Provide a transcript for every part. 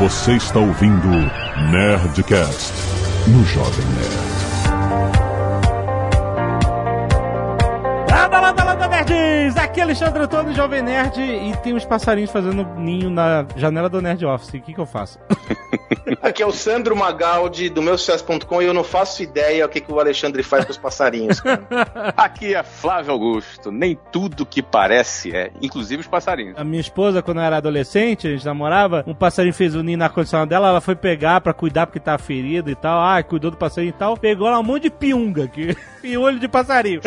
Você está ouvindo Nerdcast no Jovem Nerd. Landa, landa, landa, nerds! Aqui é Alexandre Antônio, Jovem Nerd, e tem uns passarinhos fazendo ninho na janela do Nerd Office. O que, que eu faço? Aqui é o Sandro Magaldi, do meu sucesso.com, e eu não faço ideia o que, que o Alexandre faz com os passarinhos. Cara. Aqui é Flávio Augusto. Nem tudo que parece é, inclusive os passarinhos. A minha esposa, quando eu era adolescente, a gente namorava, um passarinho fez o ninho na condição dela, ela foi pegar pra cuidar porque tá ferido e tal. Ah, cuidou do passarinho e tal. Pegou lá um monte de piunga aqui. E olho de passarinho.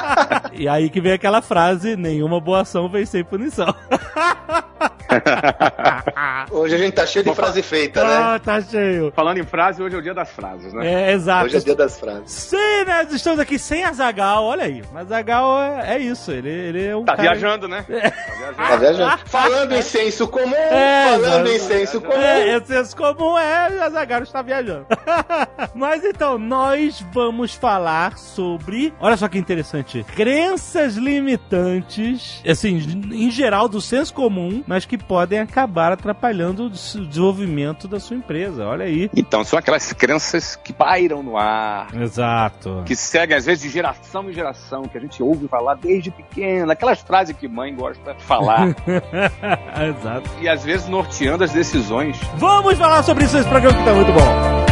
e aí que vem aquela frase: nenhuma boa ação vem sem punição. Hoje a gente tá cheio de frase feita, né? Ah, tá cheio. Falando em frase, hoje é o dia das frases, né? É, exato. Hoje é dia das frases. Sim, né? Estamos aqui sem Azagal, olha aí. Mas Azagal é, é isso, ele, ele é um. Tá cara- viajando, né? Tá viajando? Falando em senso comum, É, falando em senso comum. É, o senso comum é Azagal está viajando. Mas então, nós vamos falar sobre. Olha só que interessante. Crenças limitantes, assim, em geral, do senso comum, mas que podem acabar atrapalhando o des- desenvolvimento da sua empresa. Olha aí. Então, são aquelas crenças que pairam no ar, Exato. que seguem às vezes de geração em geração, que a gente ouve falar desde pequeno, aquelas frases que mãe gosta de falar, Exato. e às vezes norteando as decisões. Vamos falar sobre isso nesse programa que tá muito bom.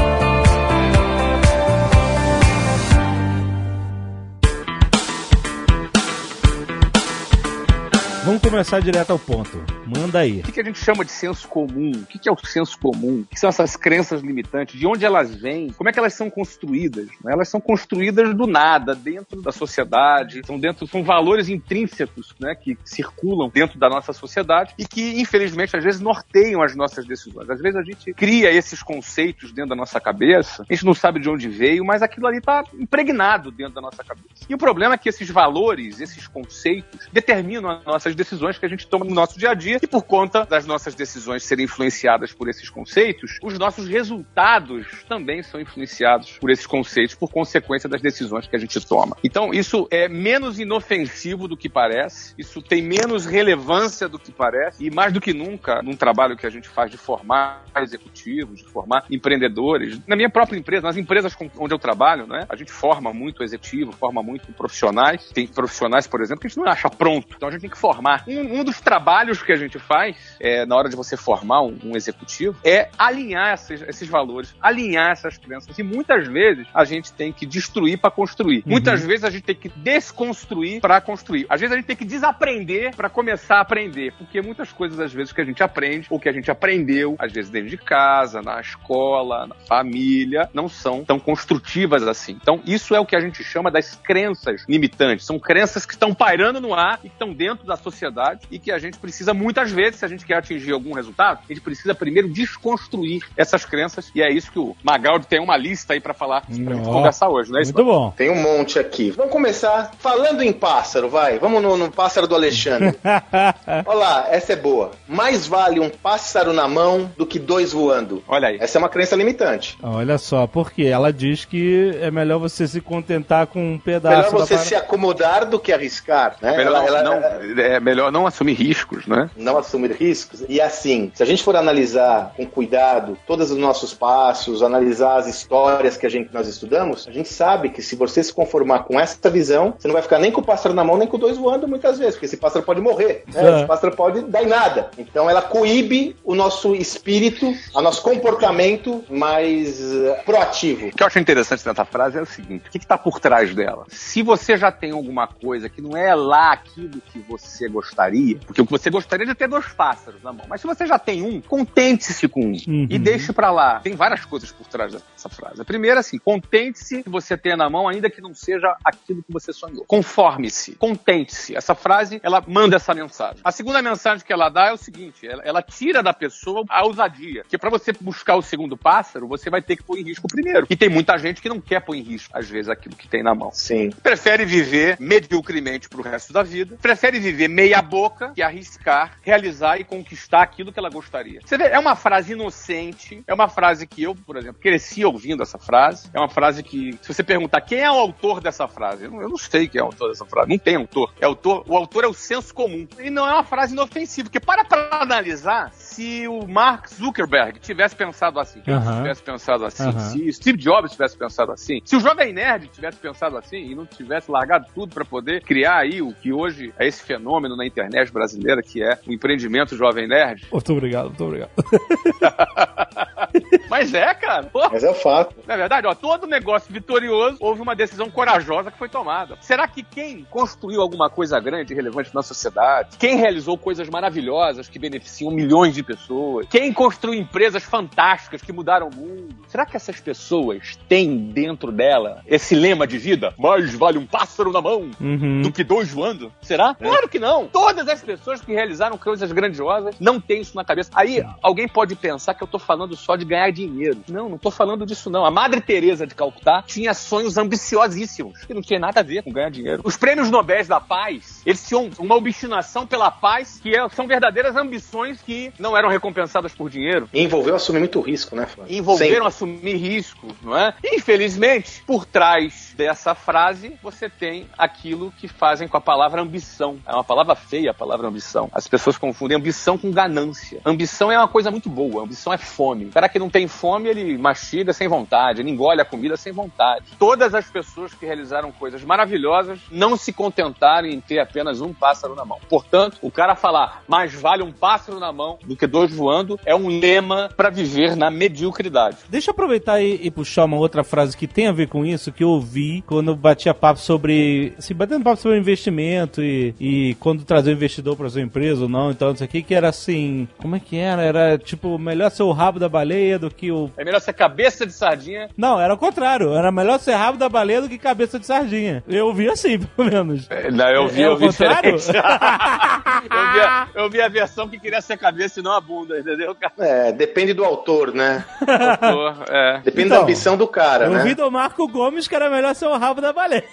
Começar direto ao ponto. Manda aí. O que a gente chama de senso comum? O que que é o senso comum? O que são essas crenças limitantes? De onde elas vêm? Como é que elas são construídas? né? Elas são construídas do nada, dentro da sociedade, são, dentro, são valores intrínsecos né, que circulam dentro da nossa sociedade e que, infelizmente, às vezes norteiam as nossas decisões. Às vezes a gente cria esses conceitos dentro da nossa cabeça, a gente não sabe de onde veio, mas aquilo ali está impregnado dentro da nossa cabeça. E o problema é que esses valores, esses conceitos, determinam as nossas decisões que a gente toma no nosso dia a dia e por conta das nossas decisões serem influenciadas por esses conceitos, os nossos resultados também são influenciados por esses conceitos, por consequência das decisões que a gente toma. Então, isso é menos inofensivo do que parece, isso tem menos relevância do que parece, e mais do que nunca, num trabalho que a gente faz de formar executivos, de formar empreendedores, na minha própria empresa, nas empresas onde eu trabalho, né, a gente forma muito executivo, forma muito profissionais, tem profissionais, por exemplo, que a gente não acha pronto, então a gente tem que formar. Um, um dos trabalhos que a gente faz é, na hora de você formar um, um executivo é alinhar esses, esses valores, alinhar essas crenças. E muitas vezes a gente tem que destruir para construir. Muitas vezes a gente tem que desconstruir para construir. Às vezes a gente tem que desaprender para começar a aprender, porque muitas coisas às vezes que a gente aprende ou que a gente aprendeu, às vezes dentro de casa, na escola, na família, não são tão construtivas assim. Então isso é o que a gente chama das crenças limitantes. São crenças que estão pairando no ar e que estão dentro da sociedade e que a gente precisa muitas vezes, se a gente quer atingir algum resultado, a gente precisa primeiro desconstruir essas crenças e é isso que o Magaldi tem uma lista aí para falar, pra gente conversar hoje, é isso? Muito bom. Tem um monte aqui. Vamos começar falando em pássaro, vai. Vamos no, no pássaro do Alexandre. Olha lá, essa é boa. Mais vale um pássaro na mão do que dois voando. Olha aí. Essa é uma crença limitante. Olha só, porque ela diz que é melhor você se contentar com um pedaço Melhor você da se acomodar do que arriscar, né? Melhor, Ela- ela- não, é melhor não assumir riscos, né? não assumir riscos. E assim, se a gente for analisar com cuidado todos os nossos passos, analisar as histórias que a gente nós estudamos, a gente sabe que se você se conformar com essa visão, você não vai ficar nem com o pássaro na mão, nem com dois voando muitas vezes, porque esse pássaro pode morrer, né? É. Esse pássaro pode dar em nada. Então ela coíbe o nosso espírito, o nosso comportamento mais eh, proativo. O que eu acho interessante nessa frase é o seguinte: o que está por trás dela? Se você já tem alguma coisa que não é lá aquilo que você gostaria, porque o que você gostaria é de ter dois pássaros na mão, mas se você já tem um, contente-se com um Uhum. e deixe pra lá. Tem várias coisas por trás dessa frase. A primeira, assim, contente-se que você tenha na mão, ainda que não seja aquilo que você sonhou. Conforme-se, contente-se. Essa frase, ela manda essa mensagem. A segunda mensagem que ela dá é o seguinte: ela, ela tira da pessoa a ousadia. Que pra você buscar o segundo pássaro, você vai ter que pôr em risco o primeiro. E tem muita gente que não quer pôr em risco, às vezes, aquilo que tem na mão. Sim. Prefere viver mediocremente pro resto da vida. Prefere viver meia boca que arriscar, realizar e conquistar aquilo que ela gostaria. Você vê, é uma frase inocente, é uma frase que eu, por exemplo, cresci ouvindo essa frase. É uma frase que, se você perguntar quem é o autor dessa frase, eu não, eu não sei quem é o autor dessa frase. Não tem autor. É autor. O autor é o senso comum. E não é uma frase inofensiva, porque para pra analisar, se o Mark Zuckerberg tivesse pensado assim, Aham. tivesse pensado assim, Aham. se Steve Jobs tivesse pensado assim, se o Jovem Nerd tivesse pensado assim e não tivesse largado tudo para poder criar aí o que hoje é esse fenômeno na internet brasileira, que é o empreendimento Jovem Nerd. Muito obrigado, muito obrigado. Mas é, cara. Pô, Mas é fato. Na verdade, ó, todo negócio vitorioso houve uma decisão corajosa que foi tomada. Será que quem construiu alguma coisa grande e relevante na sociedade, quem realizou coisas maravilhosas que beneficiam milhões de pessoas, quem construiu empresas fantásticas que mudaram o mundo, será que essas pessoas têm dentro dela esse lema de vida? Mais vale um pássaro na mão Uhum. do que dois voando? Será? Claro que não. Todas as pessoas que realizaram coisas grandiosas não têm isso na cabeça. Aí alguém pode pensar que eu tô falando só de ganhar dinheiro. Não, não tô falando disso não. A Madre Teresa de Calcutá tinha sonhos ambiciosíssimos que não tinha nada a ver com ganhar dinheiro. Os prêmios Nobel da Paz, eles tinham uma obstinação pela paz que é- são verdadeiras ambições que não eram recompensadas por dinheiro E envolveu assumir muito risco, né, Flávio? envolveram assumir risco, não é? Infelizmente, por trás dessa frase, você tem aquilo que fazem com a palavra ambição. É uma palavra feia a palavra ambição. As pessoas confundem ambição com ganância. Ambição é uma coisa muito boa, ambição é fome. O cara que não tem fome, ele mastiga sem vontade, ele engole a comida sem vontade. Todas as pessoas que realizaram coisas maravilhosas não se contentaram em ter apenas um pássaro na mão. Portanto, o cara falar mais vale um pássaro na mão do que dois voando é um lema para viver na mediocridade. Deixa eu aproveitar e, e puxar uma outra frase que tem a ver com isso, que eu ouvi quando batia papo sobre. Assim, batendo papo sobre investimento e, e quando trazer o investidor para sua empresa ou não, então, isso aqui, que era assim. Como é que era? Era tipo, melhor ser o rabo da baleia do que o. É melhor ser cabeça de sardinha. Não, era o contrário. Era melhor ser rabo da baleia do que cabeça de sardinha. Eu ouvi assim, pelo menos. Não, eu vi, É eu o vi contrário? eu, vi a, eu vi a versão que queria ser a cabeça e não a bunda, entendeu, cara? É, depende do autor, né? Autor, é. Depende Então, da ambição do cara, eu né? ouvi do Marco Gomes que era melhor ser o rabo da baleia.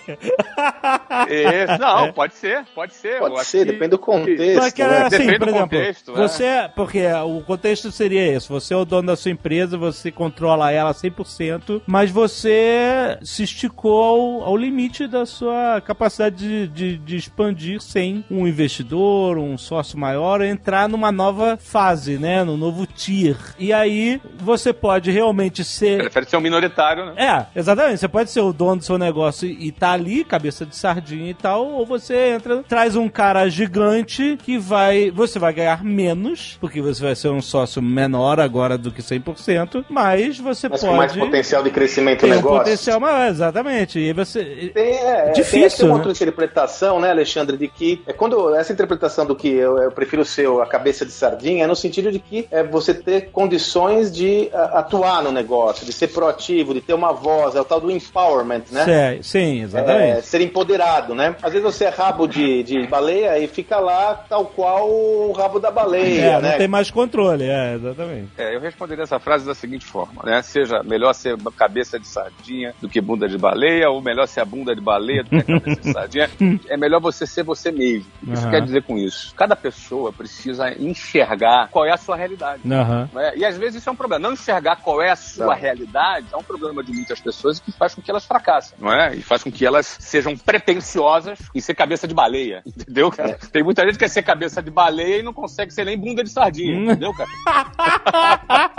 Esse- não, pode ser, pode ser. Pode ser, que- depende do Só contexto. que era né? assim, Depende por do exemplo, contexto, é. você, porque o contexto seria esse, você é o dono da sua empresa, você controla ela 100%, mas você se esticou ao, ao limite da sua capacidade de, de, de expandir sem um investidor, um sócio maior, entrar numa nova fase, né, no novo tier. E aí você pode realmente ser Prefere ser um minoritário, né? é, exatamente. Você pode ser o dono do seu negócio e tá ali, cabeça de sardinha e tal, ou você entra, traz um cara gigante que vai. Você vai ganhar menos, porque você vai ser um sócio menor agora do que 100%, mas você Mas pode. com mais potencial de crescimento do ter um negócio. potencial maior, exatamente. E você. Tem, é, Difícil, tem né? outra interpretação, né, Alexandre, de que é quando essa interpretação do que eu, eu prefiro ser a cabeça de sardinha é no sentido de que é você ter condições de a, atuar no negócio, de ser proativo, de ter uma voz, é o tal do empowerment, né? Sé- Sim, É, exatamente. ser empoderado, né? Às vezes você é rabo de, de baleia e fica lá tal qual o rabo da baleia, É, né? não tem mais controle, é, exatamente. É, eu responderia essa frase da seguinte forma, né? Seja melhor ser cabeça de sardinha do que bunda de baleia, ou melhor ser a bunda de baleia do que a cabeça de sardinha. É melhor você ser você mesmo. O que isso Aham. quer dizer com isso? Cada pessoa precisa enxergar qual é a sua realidade. Aham. não é? E às vezes isso é um problema. Não enxergar qual é a sua Não. realidade é um problema de muitas pessoas que faz com que elas fracassem, não é? E faz com que elas sejam pretensiosas em ser cabeça de baleia, entendeu, cara? Tem muita gente que quer ser cabeça de baleia e não consegue ser nem bunda de sardinha, Hum. entendeu, cara?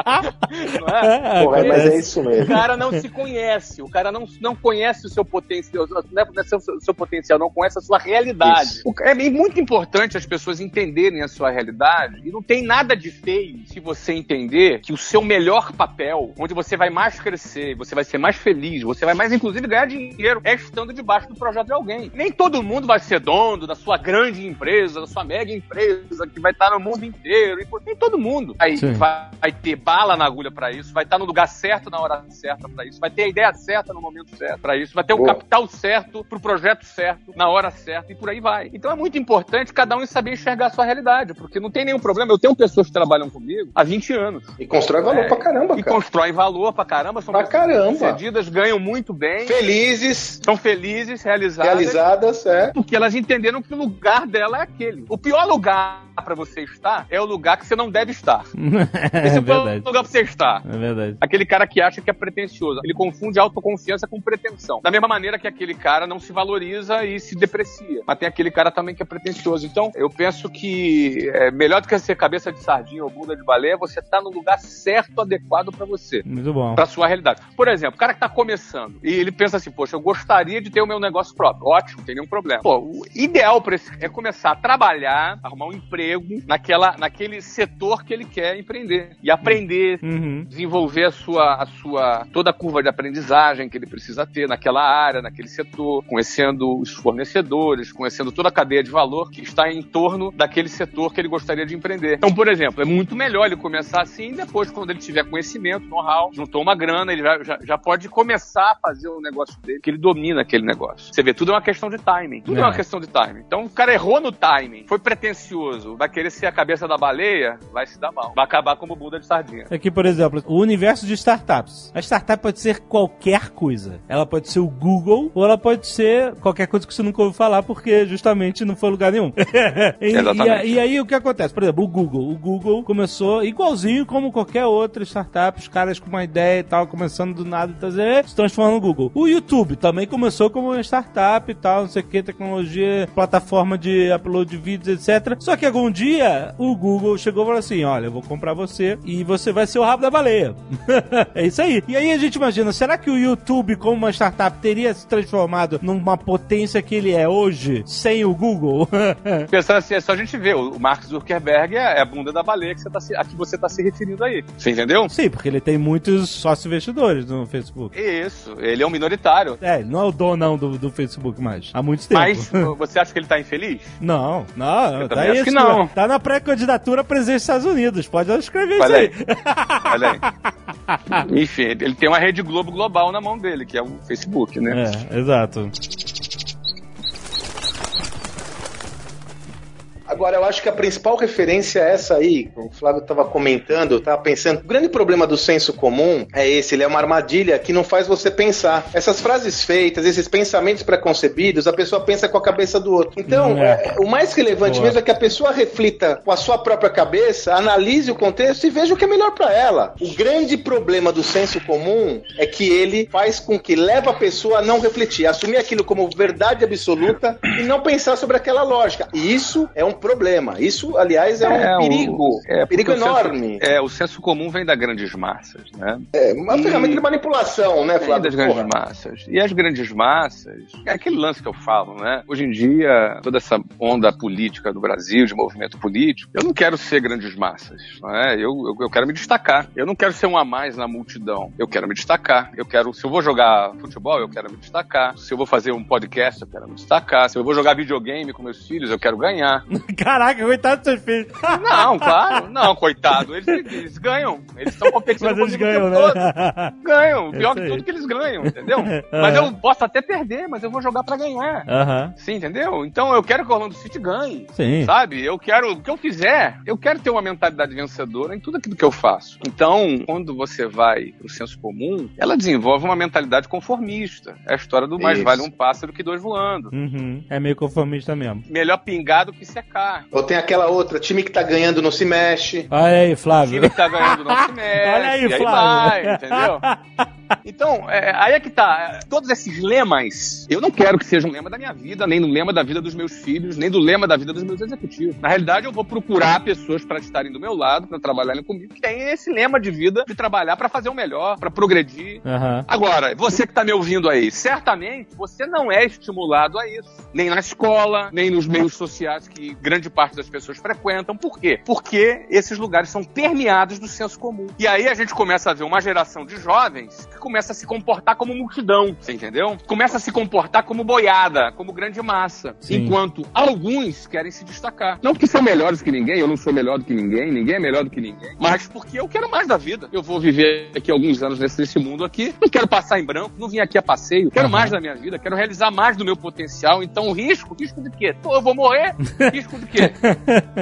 não é? Porra, mas é isso O mesmo. cara não se conhece, o cara não, não conhece o seu potencial, não é o seu, seu potencial, não conhece a sua realidade. Isso. O- É muito importante as pessoas entenderem a sua realidade e não tem nada de feio se você entender que o seu melhor papel, onde você vai mais crescer, você vai ser mais feliz, você vai mais inclusive ganhar dinheiro, é estando debaixo do projeto de alguém. Nem todo mundo vai ser dono da sua grande empresa, da sua mega empresa que vai estar no mundo inteiro. E, nem todo mundo vai, vai ter bala na agulha pra isso, vai estar no lugar certo na hora certa pra isso, vai ter a ideia certa no momento certo pra isso, vai ter o Boa. capital certo pro projeto certo na hora certa e por aí vai. Então é muito importante cada um saber enxergar a sua realidade, porque não tem nenhum problema. Eu tenho pessoas que trabalham comigo há 20 anos E constrói valor É, pra caramba, e cara. constroem valor pra caramba, são Pra caramba. sucedidas, ganham muito bem, Felizes, são felizes, realizadas. realizadas, é. Porque elas entenderam que o lugar dela é aquele. O pior lugar para você estar é o lugar que você não deve estar. é Esse é, verdade. o lugar pra você estar. É verdade. Aquele cara que acha que é pretencioso. Ele confunde autoconfiança com pretensão. Da mesma maneira que aquele cara não se valoriza e se deprecia. Mas tem aquele cara também que é pretencioso. Então, eu penso que é melhor do que ser cabeça de sardinha ou bunda de baleia, você tá no lugar certo, adequado para você. Muito bom. Pra sua realidade. Por exemplo, o cara que tá começando e ele pensa assim, poxa, eu gostaria de ter o meu negócio próprio. Ótimo, tem nenhum problema. Pô, o ideal para esse é começar a trabalhar, arrumar um emprego naquela, naquele setor que ele quer empreender. E aprender, Uhum. desenvolver a sua, a sua toda a curva de aprendizagem que ele precisa ter naquela área, naquele setor, conhecendo os fornecedores, conhecendo toda a cadeia de valor que está em torno daquele setor que ele gostaria de empreender. Então, por exemplo, é muito melhor ele começar assim, depois, quando ele tiver conhecimento, know-how, juntou uma grana, ele já, já, já pode começar a fazer o negócio dele, que ele domina aquele negócio. Você vê, tudo é uma questão de timing. Tudo é, É. uma questão de timing. Então, o cara errou no timing, foi pretencioso, vai querer ser a cabeça da baleia, vai se dar mal. Vai acabar como bunda de sardinha. Aqui, por exemplo, o universo de startups. A startup pode ser qualquer coisa. Ela pode ser o Google ou ela pode ser qualquer coisa que você nunca ouviu falar porque justamente não foi lugar nenhum. e, Exatamente. e- e aí o que acontece? Por exemplo, o Google. O Google começou igualzinho como qualquer outra startup, os caras com uma ideia e tal, começando do nada, então, se transformando no Google. O YouTube também começou como uma startup e tal, não sei o que, tecnologia, plataforma de upload de vídeos, etc. Só que algum dia o Google chegou e falou assim: olha, eu vou comprar você e você vai ser o rabo da baleia. é isso aí. E aí a gente imagina, será que o YouTube, como uma startup, teria se transformado numa potência que ele é hoje sem o Google? Pensando assim, é só a gente ver. O Mark Zuckerberg é a bunda da baleia que você tá se, a que você tá se referindo aí. Você entendeu? Sim, porque ele tem muitos sócios investidores no Facebook. Isso, ele é um minoritário. É, ele não é o donão do, do Facebook mais. Há muito tempo. Mas você acha que ele tá infeliz? Não, não, Eu tá também acho isso, que não. Tá na pré-candidatura à presidência dos Estados Unidos. Pode escrever Olha aí. isso aí. Olha aí. Enfim, ele tem uma rede Globo global na mão dele, que é o Facebook, né? É, exato. Agora, eu acho que a principal referência é essa aí, o Flávio estava comentando, eu estava pensando. O grande problema do senso comum é esse: ele é uma armadilha que não faz você pensar. Essas frases feitas, esses pensamentos preconcebidos, a pessoa pensa com a cabeça do outro. Então, É. é, o mais relevante Boa. mesmo é que a pessoa reflita com a sua própria cabeça, analise o contexto e veja o que é melhor para ela. O grande problema do senso comum é que ele faz com que leva a pessoa a não refletir, a assumir aquilo como verdade absoluta e não pensar sobre aquela lógica. E isso é um problema. Isso, aliás, é um o- perigo. é, perigo porque o senso- enorme. é, o senso comum vem das grandes massas, né? É uma ferramenta de manipulação, né, Vem Flávio? das grandes Porra. massas. E as grandes massas, é aquele lance que eu falo, né? Hoje em dia, toda essa onda política do Brasil, de movimento político, eu não quero ser grandes massas, não é? Eu, eu, eu quero me destacar. Eu não quero ser um a mais na multidão. Eu quero me destacar. Eu quero, se eu vou jogar futebol, eu quero me destacar. Se eu vou fazer um podcast, eu quero me destacar. Se eu vou jogar videogame com meus filhos, eu quero ganhar. Caraca, coitado dos seus filhos. Não, claro. Não, coitado. Eles, eles ganham. Eles estão competindo Mas eles o ganham, tempo todo. né? Ganham. Pior Isso que aí. tudo que eles ganham, entendeu? Mas eu posso até perder, mas eu vou jogar pra ganhar. Aham. Sim, entendeu? Então eu quero que o Orlando City ganhe. Sim. Sabe? Eu quero, o que eu fizer, eu quero ter uma mentalidade vencedora em tudo aquilo que eu faço. Então, quando você vai pro senso comum, ela desenvolve uma mentalidade conformista. É a história do mais Isso. vale um pássaro que dois voando. Uhum. É meio conformista mesmo. Melhor pingar do que secar. Ou tem aquela outra, time que tá ganhando não se mexe. Olha aí, Flávio. time que tá ganhando não se mexe. Olha aí, e aí Flávio. vai, entendeu? Então, é, aí é que tá. Todos esses lemas, eu não quero que sejam um lema da minha vida, nem no lema da vida dos meus filhos, nem do lema da vida dos meus executivos. Na realidade, eu vou procurar pessoas para estarem do meu lado, para trabalharem comigo, que têm esse lema de vida de trabalhar para fazer o melhor, para progredir. Aham. Agora, você que tá me ouvindo aí, certamente você não é estimulado a isso. Nem na escola, nem nos meios sociais que grande parte das pessoas frequentam. Por quê? Porque esses lugares são permeados do senso comum. E aí a gente começa a ver uma geração de jovens que começa a se comportar como multidão, você entendeu? Começa a se comportar como boiada, como grande massa. Sim. Enquanto alguns querem se destacar. Não porque são melhores que ninguém, eu não sou melhor do que ninguém, ninguém é melhor do que ninguém, mas porque eu quero mais da vida. Eu vou viver aqui alguns anos nesse, nesse mundo aqui, não quero passar em branco, não vim aqui a passeio, quero mais da minha vida, quero realizar mais do meu potencial. Então, risco, risco de quê? Pô, eu vou morrer, risco de quê?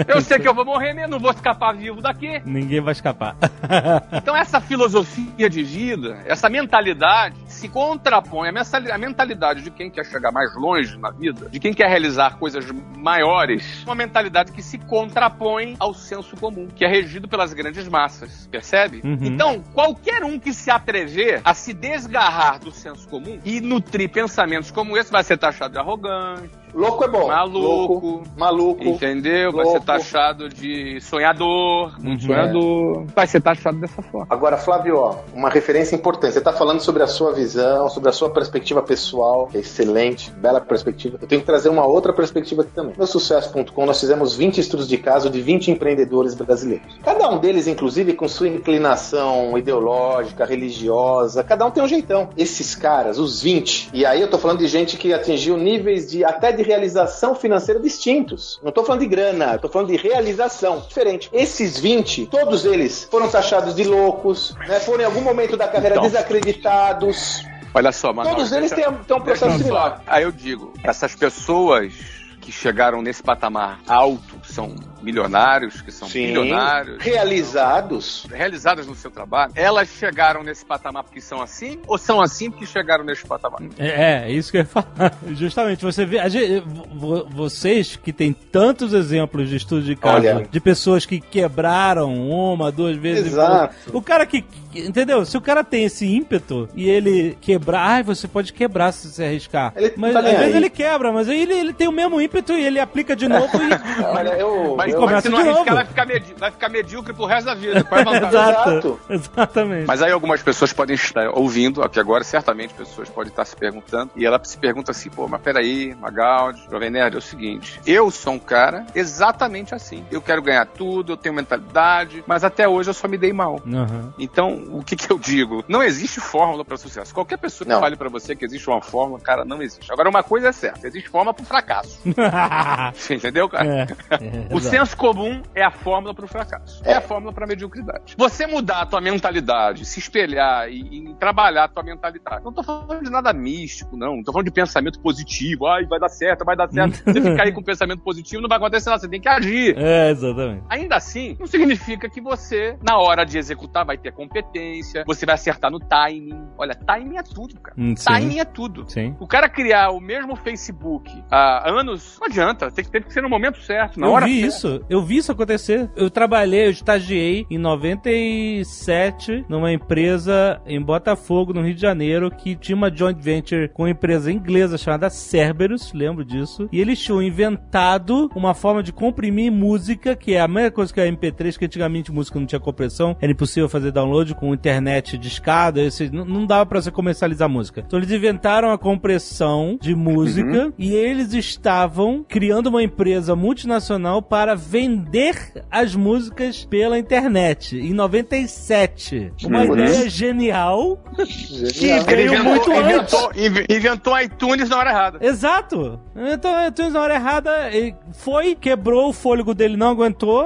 Eu sei que eu vou morrer, mas não vou escapar vivo daqui. Ninguém vai escapar. Então essa filosofia de vida, essa mentalidade se contrapõe à mentalidade de quem quer chegar mais longe na vida, de quem quer realizar coisas maiores, uma mentalidade que se contrapõe ao senso comum, que é regido pelas grandes massas, percebe? Uhum. Então, qualquer um que se atrever a se desgarrar do senso comum e nutrir pensamentos como esse vai ser taxado de arrogante, Louco é bom. Maluco. Louco, maluco. Entendeu? Vai Louco. ser taxado de sonhador. Uhum. sonhador. Vai ser taxado dessa forma. Agora, Flávio, ó, uma referência importante. Você está falando sobre a sua visão, sobre a sua perspectiva pessoal, que é excelente, bela perspectiva. Eu tenho que trazer uma outra perspectiva aqui também. No sucesso.com nós fizemos 20 estudos de caso de 20 empreendedores brasileiros. Cada um deles, inclusive, com sua inclinação ideológica, religiosa, cada um tem um jeitão. Esses caras, os 20, e aí eu tô falando de gente que atingiu níveis de até de realização financeira distintos. Não tô falando de grana, tô falando de realização diferente. Esses 20, todos eles foram taxados de loucos, né? Foram em algum momento da carreira Então. desacreditados. Olha só, mano. Todos eles têm, têm um processo similar. Aí eu digo, essas pessoas que chegaram nesse patamar alto, que são milionários, que são bilionários, realizados. realizadas no seu trabalho, elas chegaram nesse patamar porque são assim ou são assim porque chegaram nesse patamar? É, é isso que eu ia falar. Justamente, você vê. a gente- vo- vocês que têm tantos exemplos de estudo de caso Olha. de pessoas que quebraram uma, duas vezes. Exato. O cara que. Entendeu? Se o cara tem esse ímpeto e ele quebrar. Ai, você pode quebrar se você arriscar. Ele mas tá às vezes aí. ele quebra, mas aí ele, ele tem o mesmo ímpeto e ele aplica de novo e. Olha, eu, Mas, eu- começa mas se não de novo. arriscar, vai ficar, medi- vai ficar medíocre pro resto da vida. Qual é a vantagem? Exato. Exatamente. Mas aí algumas pessoas podem estar ouvindo, aqui agora certamente pessoas podem estar se perguntando, e ela se pergunta assim, pô, mas peraí, Magaldi, Jovem Nerd, é o seguinte, eu sou um cara exatamente assim. Eu quero ganhar tudo, eu tenho mentalidade, mas até hoje eu só me dei mal. Aham. Então, o que que eu digo? Não existe fórmula para sucesso. Qualquer pessoa que Não. fale para você que existe uma fórmula, cara, não existe. Agora, uma coisa é certa, existe fórmula pro fracasso. Entendeu, cara? é, O senso comum é a fórmula para o fracasso. É. É. a fórmula para a mediocridade. Você mudar a tua mentalidade, se espelhar e, e trabalhar a tua mentalidade. Não tô falando de nada místico, não. Não tô falando de pensamento positivo. Ai, vai dar certo, vai dar certo. Você ficar aí com pensamento positivo, não vai acontecer nada. Você tem que agir. É, exatamente. Ainda assim, não significa que você, na hora de executar, vai ter competência, você vai acertar no timing. Olha, timing é tudo, cara. Hum, sim. Timing é tudo. Sim. O cara criar o mesmo Facebook há anos, não adianta. Tem que, tem que ser no momento certo, na eu hora vi isso, eu vi isso acontecer. Eu trabalhei, eu estagiei em 97 numa empresa em Botafogo, no Rio de Janeiro, que tinha uma joint venture com uma empresa inglesa chamada Cerberus, lembro disso. E eles tinham inventado uma forma de comprimir música, que é a mesma coisa que a MP3, que antigamente música não tinha compressão, era impossível fazer download com internet de escada, esse- não, não dava pra você comercializar música. Então eles inventaram a compressão de música e eles estavam criando uma empresa multinacional para vender as músicas pela internet em 97. Uma Uhum. ideia genial que Genial. Ele veio muito antes. inventou, inve- inventou iTunes na hora errada. Exato. Então, então na hora errada, foi, quebrou o fôlego dele, não aguentou,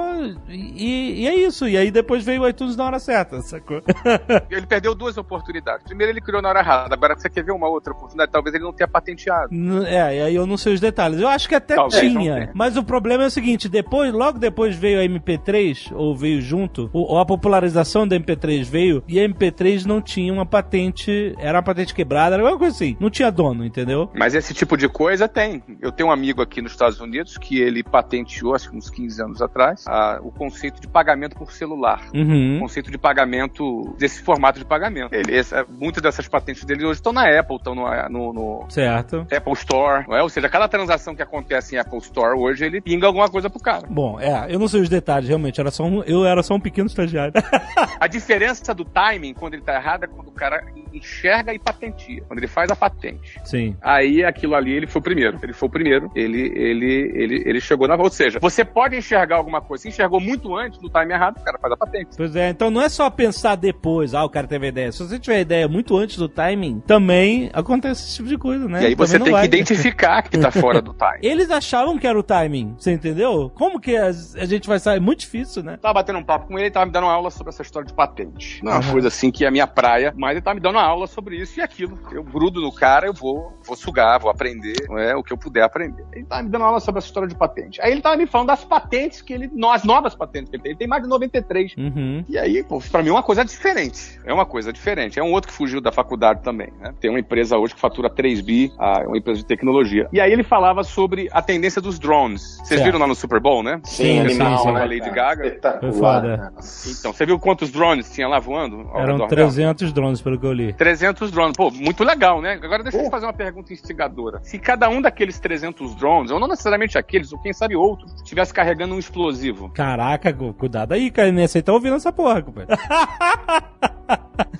e, e é isso. E aí depois veio o iTunes na hora certa, sacou? Ele perdeu duas oportunidades. Primeiro, ele criou na hora errada. Agora, você quer ver uma outra oportunidade? Talvez ele não tenha patenteado. É, e aí eu não sei os detalhes. Eu acho que até Talvez tinha. Mas o problema é o seguinte: depois, logo depois veio a MP3, ou veio junto, ou, a popularização da MP3 veio, e a MP3 não tinha uma patente, era uma patente quebrada, era alguma coisa assim. Não tinha dono, entendeu? Mas esse tipo de coisa tem. Eu tenho um amigo aqui nos Estados Unidos que ele patenteou, acho que uns 15 anos atrás, a- o conceito de pagamento por celular. O Uhum. conceito de pagamento, desse formato de pagamento. Ele, essa- muitas dessas patentes dele hoje estão na Apple, estão no, no- no Certo. Apple Store, é? Ou seja, cada transação que acontece em Apple Store hoje, ele pinga alguma coisa pro cara. Bom, é, eu não sei os detalhes, realmente. Era só um, eu era só um pequeno estagiário. A diferença do timing, quando ele tá errado, é quando o cara enxerga e patentia. Quando ele faz a patente. Sim. Aí aquilo ali, ele foi o primeiro. Ele foi o primeiro, ele, ele, ele, ele chegou na. Ou seja, você pode enxergar alguma coisa. Se enxergou muito antes, no time errado, o cara faz a patente. Pois é, então não é só pensar depois, ah, o cara teve a ideia. Se você tiver a ideia muito antes do timing, também acontece esse tipo de coisa, né? E aí você Também não tem vai. que identificar que tá fora do time. Eles achavam que era o timing, você entendeu? Como que a, a gente vai sair? É muito difícil, né? tava batendo um papo com ele, ele tava me dando uma aula sobre essa história de patente. Não é uma coisa assim que é a minha praia, mas ele tava me dando dando aula sobre isso e aquilo. Eu grudo no cara, eu vou, vou sugar, vou aprender é, o que eu puder aprender. Ele tava me dando aula sobre a história de patente. Aí ele tava me falando das patentes que ele. As novas patentes que ele tem. Ele tem mais de 93. Uhum. E aí, pô, pra mim é uma coisa diferente. É uma coisa diferente. É um outro que fugiu da faculdade também, né? Tem uma empresa hoje que fatura 3 bi, uma empresa de tecnologia. E aí ele falava sobre a tendência dos drones. Vocês viram lá no Super Bowl, né? Sim, animal, sim, sim. né, Lady? Gaga. Foi foda. Então, você viu quantos drones tinha lá voando? Eram dela? 300 drones, pelo que eu li. 300 drones. Pô, muito legal, né? Agora deixa eu te Pô. fazer uma pergunta instigadora. Se cada um daqueles 300 drones, ou não necessariamente aqueles, ou quem sabe outros, estivesse carregando um explosivo. Caraca, cuidado aí, cara. Nem você tá ouvindo essa porra, compadre.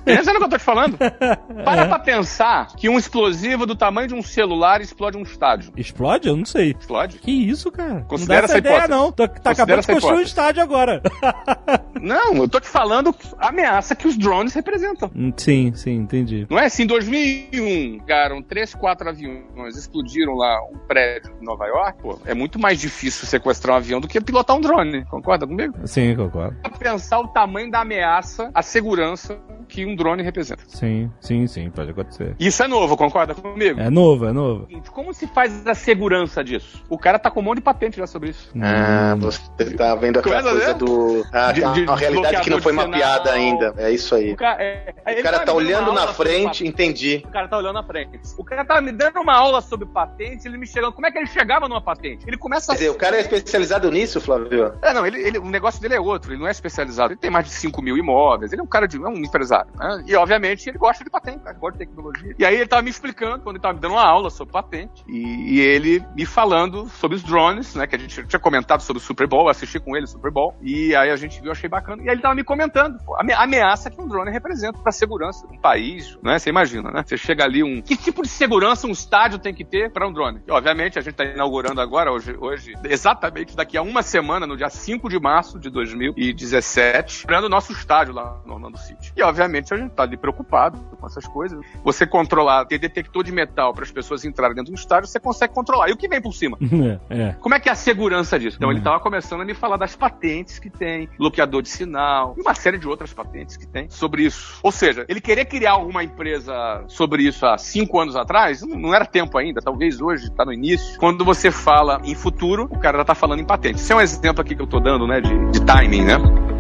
Pensa no que eu tô te falando. Para pra pensar que um explosivo do tamanho de um celular explode um estádio. Explode? Eu não sei. Explode? Que isso, cara? Considera não dá essa essa ideia, hipótese. não. Tô, tá Considera acabando de construir um estádio agora. Não, eu tô te falando a ameaça que os drones representam. Hum, sim, sim, entendi. Não é assim, em 2001, pegaram três, quatro aviões, explodiram lá um prédio em Nova York, pô, é muito mais difícil sequestrar um avião do que pilotar um drone, concorda comigo? Sim, concordo. Pra pensar o tamanho da ameaça, a segurança que um drone representa. Sim, sim, sim, pode acontecer. Isso é novo, concorda comigo? É novo, é novo. Como se faz a segurança disso? O cara tá com um monte de patente já sobre isso. Ah, você tá vendo aquela Coisa, coisa do. Ah, De- tá, de uma realidade que não foi mapeada sinal. ainda. É isso aí. O cara, é, O cara tá me dando olhando na frente, entendi. O cara tá olhando na frente. O cara tá me dando uma aula sobre patente, ele me chegando. Como é que ele chegava numa patente? Ele começa Quer dizer, o cara é especializado nisso, Flávio? É, não, ele, ele- o negócio dele é outro, ele não é especializado. Ele tem mais de 5 mil imóveis, ele é um cara de. é um empresário. né? E, obviamente, ele gosta de patente, cara, gosta de tecnologia. E aí ele tava me explicando, quando ele tava me dando uma aula sobre patente, e, e ele me falando sobre os drones, né? Que a gente tinha comentado sobre o Super Bowl, assisti com ele o Super Bowl, e aí a gente viu, achei bacana. E aí ele tava me comentando pô, a ame- a ameaça que um drone representa pra segurança de um país, né? Você imagina, né? Você chega ali, um. Que tipo de segurança um estádio tem que ter pra um drone? E, obviamente, a gente tá inaugurando agora, hoje, hoje, exatamente daqui a uma semana, no dia 5 de março de 2017, esperando o nosso estádio lá no Orlando City. E, obviamente, a gente tá ali preocupado com essas coisas. Você controlar, ter detector de metal para as pessoas entrarem dentro do estádio, você consegue controlar. E o que vem por cima? É, é. Como é que é a segurança disso? Então ele estava começando a me falar das patentes que tem, bloqueador de sinal, e uma série de outras patentes que tem sobre isso. Ou seja, ele querer criar alguma empresa sobre isso há cinco anos atrás, não era tempo ainda, talvez hoje, está no início. Quando você fala em futuro, o cara já tá falando em patente. Isso é um exemplo aqui que eu tô dando, né, de, de timing, né?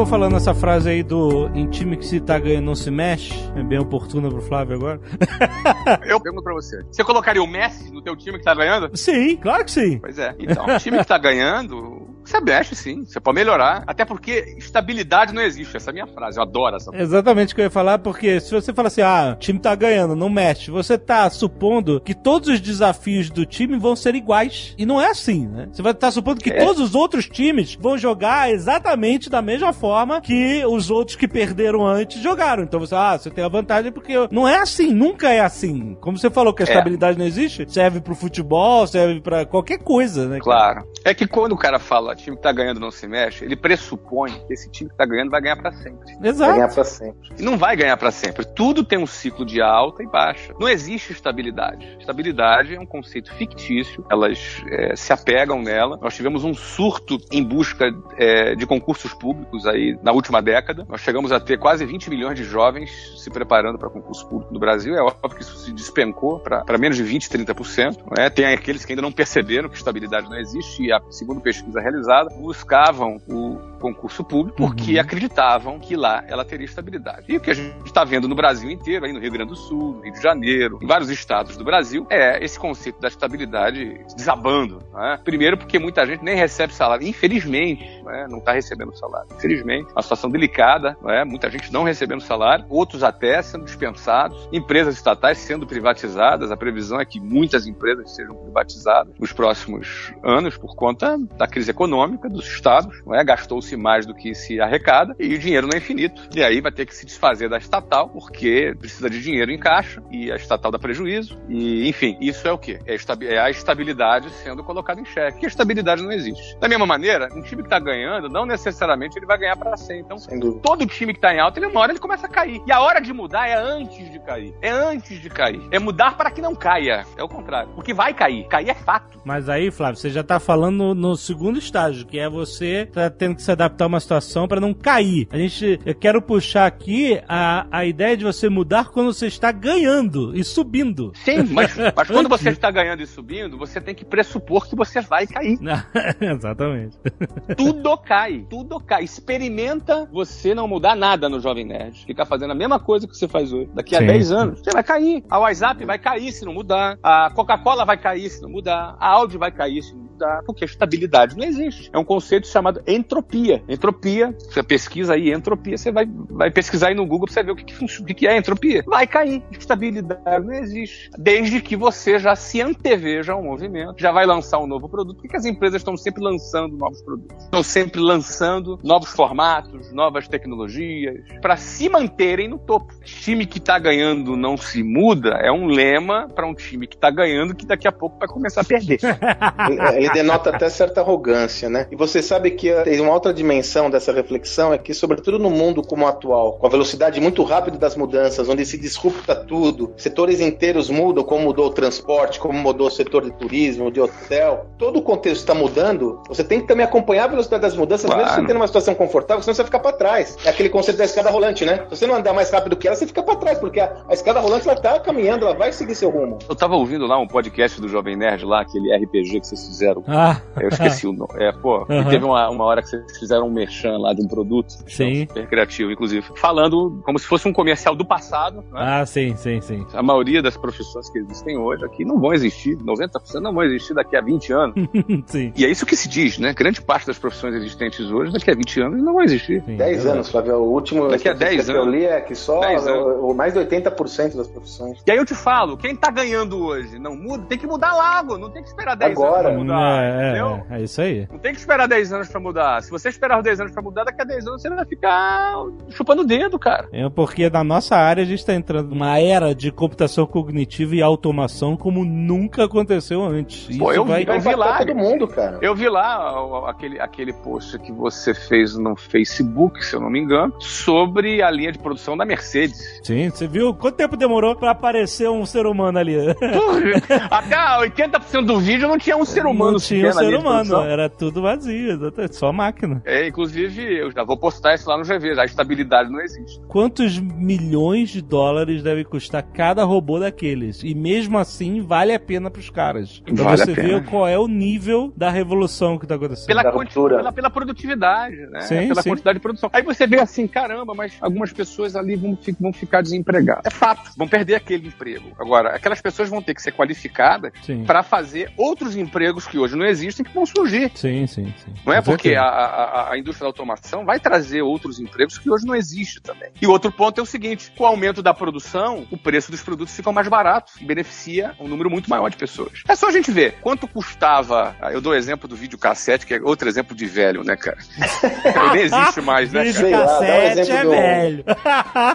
Acabou falando essa frase aí do em time que se tá ganhando não se mexe. É bem oportuna pro Flávio agora. Eu pergunto pra você. Você colocaria o Messi no teu time que tá ganhando? Sim, claro que sim. Pois é. Então, o time que tá ganhando, você mexe sim. Você pode melhorar. Até porque estabilidade não existe. Essa é a minha frase. Eu adoro essa frase. Exatamente o que eu ia falar, porque se você fala assim, ah, o time tá ganhando, não mexe, você tá supondo que todos os desafios do time vão ser iguais. E não é assim, né? Você vai estar supondo que É. todos os outros times vão jogar exatamente da mesma forma que os outros que perderam antes jogaram. Então você, ah, você tem a vantagem porque não é assim, nunca é assim. Como você falou que a É. estabilidade não existe, serve pro futebol, serve pra qualquer coisa, né? Claro. É que quando o cara fala time que tá ganhando não se mexe, ele pressupõe que esse time que tá ganhando vai ganhar pra sempre. Vai Exato. ganhar pra sempre. E não vai ganhar pra sempre. Tudo tem um ciclo de alta e baixa. Não existe estabilidade. Estabilidade é um conceito fictício. Elas é, se apegam nela. Nós tivemos um surto em busca é, de concursos públicos aí na última década. Nós chegamos a ter quase 20 milhões de jovens se preparando para concurso público no Brasil. É óbvio que isso se despencou para menos de 20, 30%. Né? Tem aqueles que ainda não perceberam que estabilidade não existe e, a, segundo pesquisa realizada, buscavam o concurso público porque Uhum. acreditavam que lá ela teria estabilidade. E o que a gente está vendo no Brasil inteiro, aí no Rio Grande do Sul, no Rio de Janeiro, em vários estados do Brasil, é esse conceito da estabilidade desabando. né? Primeiro porque muita gente nem recebe salário. Infelizmente, né? não está recebendo salário. Infelizmente, uma situação delicada, né? muita gente não recebendo salário, outros até sendo dispensados, empresas estatais sendo privatizadas. A previsão é que muitas empresas sejam privatizadas nos próximos anos por conta da crise econômica econômica dos estados, não é? Gastou-se mais do que se arrecada e o dinheiro não é infinito. E aí vai ter que se desfazer da estatal porque precisa de dinheiro em caixa e a estatal dá prejuízo. E, enfim, isso é o quê? É, é a estabilidade sendo colocada em xeque. Porque a estabilidade não existe. Da mesma maneira, um time que está ganhando, não necessariamente ele vai ganhar para sempre. Então, todo time que está em alta, ele uma hora ele começa a cair. E a hora de mudar é antes de cair. É antes de cair. É mudar para que não caia. É o contrário. Porque vai cair. Cair é fato. Mas aí, Flávio, você já está falando no, segundo estágio, que é você tá tendo que se adaptar a uma situação para não cair. A gente, eu quero puxar aqui a, a ideia de você mudar quando você está ganhando e subindo. Sim, mas, mas quando você está ganhando e subindo, você tem que pressupor que você vai cair. Exatamente. Tudo cai, tudo cai. Experimenta você não mudar nada no Jovem Nerd. Ficar fazendo a mesma coisa que você faz hoje. Daqui a Sim. 10 anos, você vai cair. A WhatsApp vai cair se não mudar. A Coca-Cola vai cair se não mudar. A Audi vai cair se não mudar. Porque a estabilidade não existe. É um conceito chamado entropia. Entropia, você pesquisa aí entropia, você vai, vai pesquisar aí no Google pra você ver o que, que, o que, que é entropia. Vai cair. Estabilidade não existe. Desde que você já se anteveja ao movimento, já vai lançar um novo produto. Por que, que as empresas estão sempre lançando novos produtos? Estão sempre lançando novos formatos, novas tecnologias, para se manterem no topo. O time que está ganhando não se muda é um lema para um time que está ganhando que daqui a pouco vai começar a perder. Denota até certa arrogância, né? E você sabe que uma outra dimensão dessa reflexão é que, sobretudo no mundo como o atual, com a velocidade muito rápida das mudanças, onde se disrupta tudo, setores inteiros mudam, como mudou o transporte, como mudou o setor de turismo, de hotel, todo o contexto está mudando, você tem que também acompanhar a velocidade das mudanças, claro. mesmo você tendo uma situação confortável, senão você vai ficar para trás. É aquele conceito da escada rolante, né? Se você não andar mais rápido que ela, você fica para trás, porque a, a, escada rolante ela tá caminhando, ela vai seguir seu rumo. Eu tava ouvindo lá um podcast do Jovem Nerd lá, aquele RPG que vocês fizeram. Ah. Eu esqueci o nome. É, pô, uhum. teve uma, uma hora que vocês fizeram um merchan lá de um produto. Sim. Super criativo, inclusive. Falando como se fosse um comercial do passado. Né? Ah, sim, sim, sim. A maioria das profissões que existem hoje aqui não vão existir. 90% não vão existir daqui a 20 anos. sim. E é isso que se diz, né? Grande parte das profissões existentes hoje, daqui a 20 anos, não vão existir. Sim, 10 é anos, Flávio. O último daqui a 10 que anos. eu li é que só o, mais de 80% das profissões. E aí eu te falo, quem tá ganhando hoje não muda, tem que mudar logo, não tem que esperar 10 Agora. anos pra mudar. É, entendeu? É, é isso aí. Não tem que esperar 10 anos pra mudar. Se você esperar os 10 anos pra mudar, daqui a 10 anos você vai ficar chupando o dedo, cara. É porque na nossa área a gente tá entrando numa era de computação cognitiva e automação como nunca aconteceu antes. Pô, eu, vai... eu vi lá todo mundo, cara. Eu vi lá aquele, aquele post que você fez no Facebook, se eu não me engano, sobre a linha de produção da Mercedes. Sim, você viu quanto tempo demorou para aparecer um ser humano ali? Até 80% do vídeo não tinha um ser humano. Não tinha um ser humano, era tudo vazio, só máquina. É, inclusive, eu já vou postar isso lá no GV, a estabilidade não existe. Quantos milhões de dólares deve custar cada robô daqueles? E mesmo assim, vale a pena pros caras. Pra vale você ver qual é o nível da revolução que tá acontecendo. Pela, pela, pela, produtividade, né? Sim, pela sim. quantidade de produção. Aí você vê assim, caramba, mas algumas pessoas ali vão, vão ficar desempregadas. É fato, vão perder aquele emprego. Agora, aquelas pessoas vão ter que ser qualificadas para fazer outros empregos que hoje não existem que vão surgir. Sim, sim, sim. Não é porque a, a, a, indústria da automação vai trazer outros empregos que hoje não existem também. E outro ponto é o seguinte: com o aumento da produção, o preço dos produtos fica mais barato e beneficia um número muito maior de pessoas. É só a gente ver quanto custava. Eu dou o exemplo do videocassete, que é outro exemplo de velho, né, cara? Nem existe mais, né? Videocassete um é do... velho.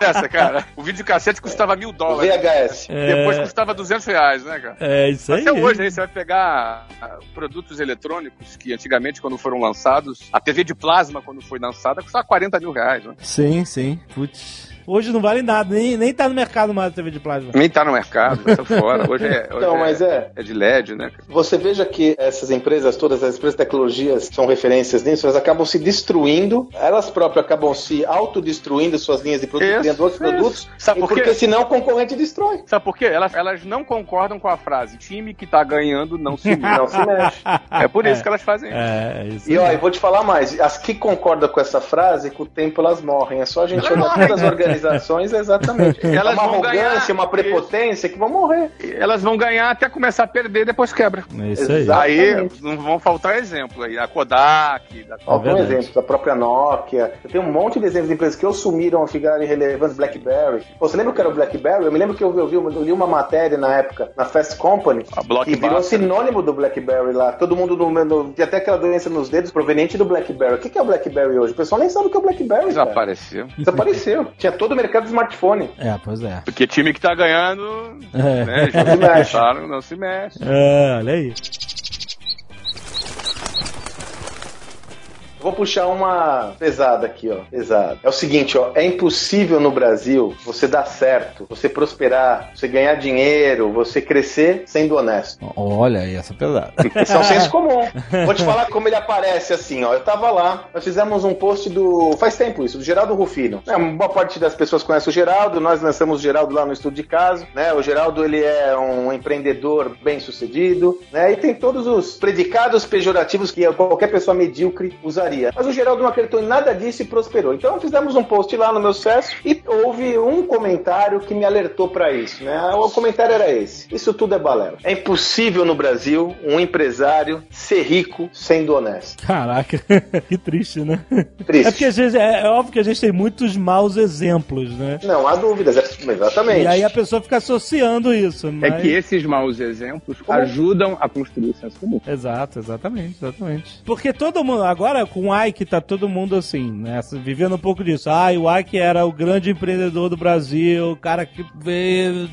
Essa, cara. O videocassete custava mil dólares. VHS. Depois é... custava 200 reais, né, cara? É isso aí. Até hoje, aí, você vai pegar ah, produtos eletrônicos que antigamente, quando foram lançados, a TV de plasma, quando foi lançada, custava 40 mil reais, né? Sim, sim. Putz. Hoje não vale nada, nem, nem tá no mercado mais a TV de plasma. Nem tá no mercado, tá fora. Hoje é. Hoje então, mas é, é, é. de LED, né? Você veja que essas empresas, todas as empresas de tecnologias são referências nisso, elas acabam se destruindo, elas próprias acabam se autodestruindo suas linhas de produto, criando outros isso. produtos, Sabe por porque senão o concorrente destrói. Sabe por quê? Elas, elas não concordam com a frase: time que tá ganhando não se, não se mexe. É por isso é. que elas fazem isso. É, isso e ó, eu vou te falar mais: as que concordam com essa frase, com o tempo elas morrem. É só a gente olhar todas as organizações organizações, exatamente. Elas é uma vão arrogância, ganhar- uma prepotência que vão morrer. Elas vão ganhar até começar a perder, depois quebra. É isso aí. Exato. Aí não vão faltar exemplo aí. A Kodak, da Faltam verdade. exemplos da própria Nokia. Eu tenho um monte de exemplos de empresas que ou sumiram ou ficaram irrelevantes. BlackBerry. Pô, você lembra o que era o BlackBerry? Eu me lembro que eu, eu, vi, eu li uma matéria na época na Fast Company que virou sinônimo do BlackBerry lá. Todo mundo no, no, tinha até aquela doença nos dedos proveniente do BlackBerry. O que que é o BlackBerry hoje? O pessoal nem sabe o que é o BlackBerry. cara. desapareceu. Desapareceu. Tinha todo o mercado de smartphone. É, pois é. Porque time que tá ganhando, É. né, já Não se mexe. não se mexe. É, olha aí. Vou puxar uma pesada aqui, ó. Pesada. É o seguinte, ó. É impossível no Brasil você dar certo, você prosperar, você ganhar dinheiro, você crescer sendo honesto. Olha aí, essa pesada. Isso é um senso comum. Vou te falar como ele aparece assim, ó. Eu tava lá, nós fizemos um post do. Faz tempo isso, do Geraldo Rufino. É, uma boa parte das pessoas conhece o Geraldo, nós lançamos o Geraldo lá no estúdio de caso, né? O Geraldo, ele é um empreendedor bem sucedido, né? E tem todos os predicados pejorativos que qualquer pessoa medíocre usaria. Mas o Geraldo não acreditou em nada disso e prosperou. Então fizemos um post lá no meu sucesso e houve um comentário que me alertou pra isso, né? O comentário era esse: Isso tudo é balela. É impossível no Brasil um empresário ser rico sendo honesto. Caraca, que triste, né? Triste. É porque gente, é, é óbvio que a gente tem muitos maus exemplos, né? Não há dúvidas, é- exatamente. E aí a pessoa fica associando isso. É mas- que esses maus exemplos ajudam a construir o senso comum. Exato, exatamente, exatamente. Porque todo mundo, agora com o Ike tá todo mundo assim, né? Vivendo um pouco disso. Ah, o Ike era o grande empreendedor do Brasil, o cara que veio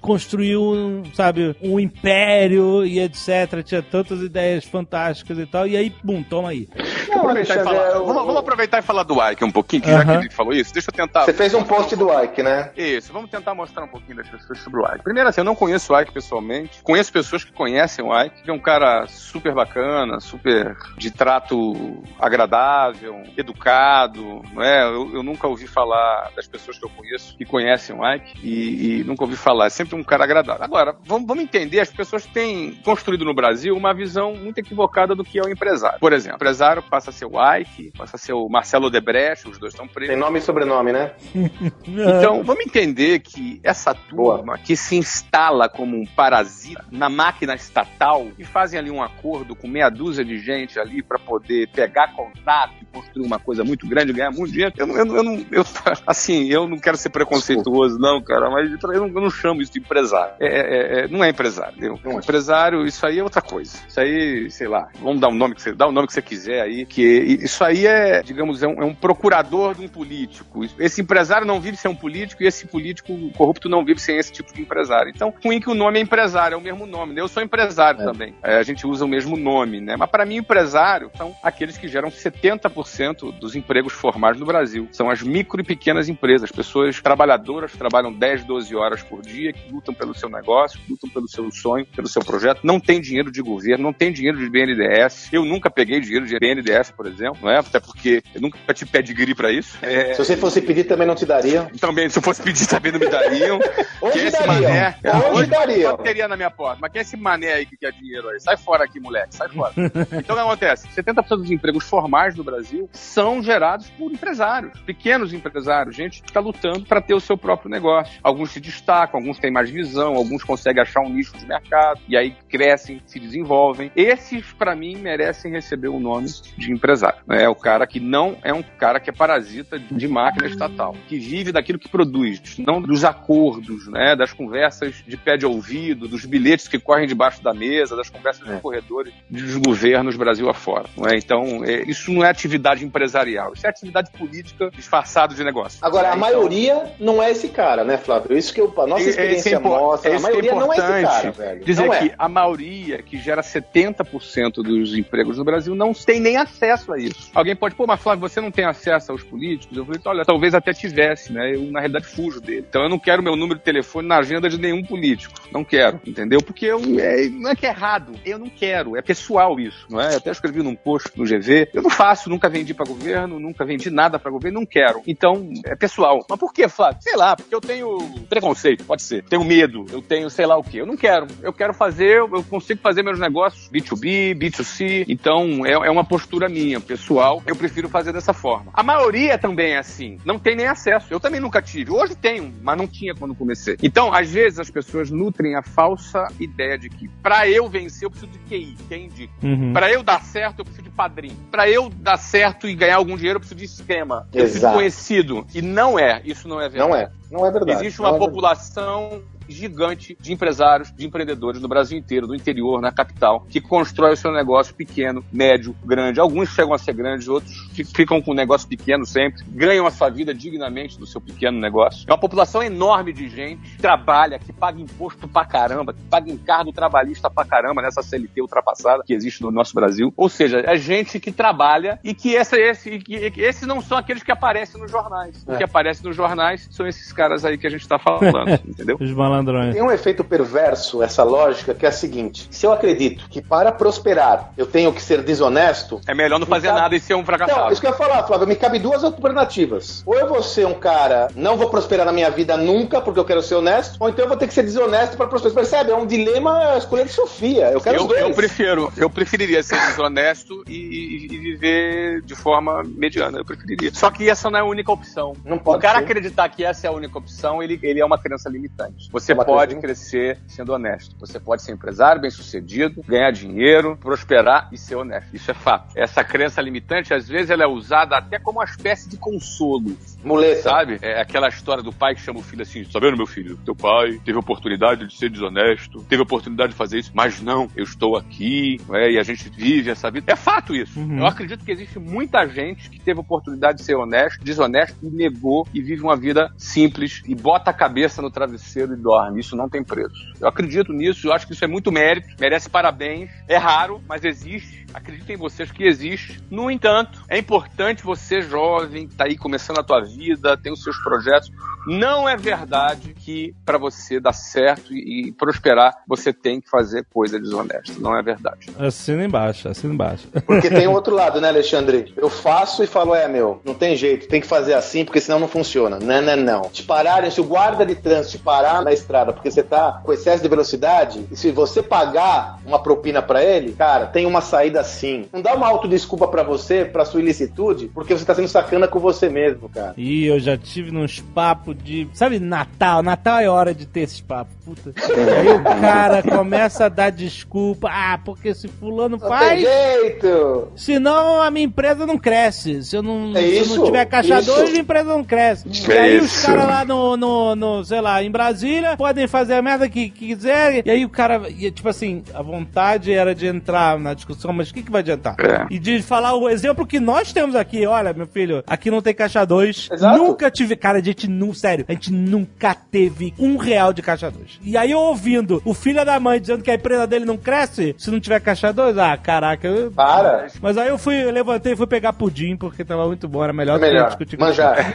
construiu, sabe, um império e etc. Tinha tantas ideias fantásticas e tal. E aí, bum, toma aí. Não, Aproveitar e Alexandre, falar- é o- vamos, vamos aproveitar e falar do Ike um pouquinho, que já que ele falou isso, deixa eu tentar. Você fez um post do Ike, né? Isso, vamos tentar mostrar um pouquinho das pessoas sobre o Ike. Primeiro, assim, eu não conheço o Ike pessoalmente, conheço pessoas que conhecem o Ike, que é um cara super bacana, super de trato agradável, educado, não é? Eu, eu nunca ouvi falar das pessoas que eu conheço que conhecem o Ike e, e nunca ouvi falar. É sempre um cara agradável. Agora, vamos, vamos entender, as pessoas têm construído no Brasil uma visão muito equivocada do que é o empresário. Por exemplo, o empresário passa a ser o Ike, passa a ser o Marcelo Odebrecht, os dois estão presos. Tem nome e sobrenome, né? Então, vamos entender que essa turma que se instala como um parasita na máquina estatal e fazem ali um acordo com meia dúzia de gente ali para poder pegar contato e construir uma coisa muito grande, ganhar muito dinheiro. Eu, não- eu, eu, não- eu- assim, eu não quero ser preconceituoso, não, cara, mas eu não, eu não chamo isso de empresário. É, é- é- não é empresário? Não é. Empresário, isso aí é outra coisa. Isso aí, sei lá, vamos dar um nome que você, dá o nome que você quiser aí, que isso aí é, digamos, é um, é um procurador de um político. Esse empresário não vive sem um político e esse político corrupto não vive sem esse tipo de empresário. Então, ruim que o nome é empresário, é o mesmo nome. né? Eu sou empresário É. também. É, a gente usa o mesmo nome, né? Mas para mim, empresário são aqueles que geram 70% dos empregos formais no Brasil. São as micro e pequenas empresas, pessoas trabalhadoras que trabalham 10, 12 horas por dia, que lutam pelo seu negócio, que lutam pelo seu sonho, pelo seu projeto. Não tem dinheiro de governo, não tem dinheiro de BNDES. Eu nunca peguei dinheiro de BNDES, por exemplo, não é? Até porque eu nunca tive pedigree para isso. É, Se você fosse pedir, também não te daria. também, se eu fosse pedir, também não me dariam. Hoje Que esse dariam. mané. Hoje dariam. Só teria na minha porta. Mas quem é esse mané aí que quer dinheiro aí? Sai fora aqui, moleque. Sai fora. então o que acontece? 70% dos empregos formais no Brasil são gerados por empresários, pequenos empresários, gente que está lutando para ter o seu próprio negócio. Alguns se destacam, alguns têm mais visão, alguns conseguem achar um nicho de mercado e aí crescem, se desenvolvem. Esses, para mim, merecem receber o nome de empresário. É o cara que não é um cara que é parasita de máquina estatal, que vive daquilo que produz, não dos acordos, né, das conversas de pé de ouvido, dos bilhetes que correm debaixo da mesa, das conversas nos corredores dos governos Brasil afora. Não é? Então, é, isso não é atividade empresarial, isso é atividade política disfarçado de negócio. Agora, É, a então- maioria não é esse cara, né, Flávio? Isso que eu, a nossa é- é- experiência é impor- mostra. é a que é maioria não é esse cara, velho. Dizer não é. que a maioria, que gera 70% dos empregos no Brasil, não tem nem acesso a isso. Alguém pode, pô, mas Flávio, você não tem acesso aos políticos? Eu falei, olha, talvez até tivesse, né? Eu, na realidade, fujo dele. Então eu não quero meu número de telefone na agenda de nenhum político. Não quero, entendeu? Porque eu, é, não é que é errado, eu não quero. É pessoal isso, não é? Eu até escrevi num post no GV. Eu não faço, nunca vendi para governo, nunca vendi nada para governo, não quero. Então, é pessoal. Mas por que, Flávio? Sei lá, porque eu tenho preconceito, pode ser. Tenho medo, eu tenho sei lá o quê. Eu não quero. Eu quero fazer, eu consigo fazer meus negócios B2B, B2C. Então, é, é uma postura postura minha, pessoal, eu prefiro fazer dessa forma. A maioria também é assim, não tem nem acesso. Eu também nunca tive. Hoje tenho, mas não tinha quando comecei. Então, às vezes as pessoas nutrem a falsa ideia de que para eu vencer eu preciso de QI, quem indica. Uhum. Para eu dar certo eu preciso de padrinho. Para eu dar certo e ganhar algum dinheiro eu preciso de esquema. Eu preciso conhecido. E não é, isso não é verdade. Não é. Não é verdade. Existe uma é verdade. população gigante de empresários, de empreendedores no Brasil inteiro, do interior, na capital, que constrói o seu negócio pequeno, médio, grande. Alguns chegam a ser grandes, outros fi- ficam com um negócio pequeno sempre, ganham a sua vida dignamente do seu pequeno negócio. É uma população enorme de gente que trabalha, que paga imposto pra caramba, que paga encargo trabalhista pra caramba nessa CLT ultrapassada que existe no nosso Brasil. Ou seja, é gente que trabalha e que essa, esse, e que, e que esses não são aqueles que aparecem nos jornais. O É. que aparece nos jornais são esses caras aí que a gente tá falando, entendeu? Os malandrões. Tem um efeito perverso essa lógica que é a seguinte: se eu acredito que para prosperar eu tenho que ser desonesto, É melhor não fazer cabe- nada e ser um Não, fracassado. isso que eu ia falar, Flávio, me cabe duas alternativas. Ou eu vou ser um cara, não vou prosperar na minha vida nunca, porque eu quero ser honesto, ou então eu vou ter que ser desonesto para prosperar. Percebe? É um dilema escolher de Sofia. Eu quero os Eu, dois. eu prefiro, eu preferiria ser desonesto e, e- e viver de forma mediana. Eu preferiria. Só que essa não é a única opção. Não pode o cara ser. acreditar que essa é a única opção, ele, ele é uma crença limitante. Você Uma pode crescer sendo honesto. Você pode ser empresário, bem sucedido, ganhar dinheiro, prosperar e ser honesto. Isso é fato. Essa crença limitante, às vezes, ela é usada até como uma espécie de consolo. Muleta. Sabe? É aquela história do pai que chama o filho assim: tá vendo, meu filho? Teu pai teve a oportunidade de ser desonesto, teve a oportunidade de fazer isso, mas não, eu estou aqui, é? e a gente vive essa vida. É fato isso. Uhum. Eu acredito que existe muita gente que teve a oportunidade de ser honesto, desonesto, e negou e vive uma vida simples e bota a cabeça no travesseiro e dorme. Isso não tem preço. Eu acredito nisso, eu acho que isso é muito mérito, merece parabéns. É raro, mas existe. Acredito em vocês que existe. No entanto, é importante você, jovem, tá aí começando a tua vida, tem os seus projetos. Não é verdade que para você dar certo e, e prosperar, você tem que fazer coisa desonesta. Não é verdade. Assina embaixo, assina embaixo. Porque tem o outro lado, né, Alexandre? Eu faço e falo, é, meu, não tem jeito, tem que fazer assim, porque senão não funciona. Não, não, não. Te pararem, se o guarda de trânsito te parar na estrada porque você tá com excesso de velocidade, e se você pagar uma propina pra ele, cara, tem uma saída assim. Não dá uma autodesculpa pra você, pra sua ilicitude, porque você tá sendo sacana com você mesmo, cara. E eu já tive nos papos de. Sabe, Natal? Natal é hora de ter esses papos. Puta. E aí o cara começa a dar desculpa. Ah, porque se fulano Não tem faz. jeito! Senão a minha empresa não cresce. Se eu não, É se eu não tiver caixa isso. 2, a empresa não cresce. e É aí os isso. caras lá no, no, no, sei lá, em Brasília podem fazer a merda que, que quiserem. E aí o cara, e, tipo assim, a vontade era de entrar na discussão, mas o que, que vai adiantar? É. E de falar o exemplo que nós temos aqui. Olha, meu filho, aqui não tem caixa 2. Exato. Nunca tive. Cara, a gente não. Sério, a gente nunca teve um real de caixa 2. E aí eu ouvindo o filho da mãe dizendo que a empresa dele não cresce se não tiver caixa 2, ah, caraca, eu, Para! mas aí eu fui, eu levantei e fui pegar pudim, porque tava muito bom, era melhor É do que melhor. discutir com Manjar.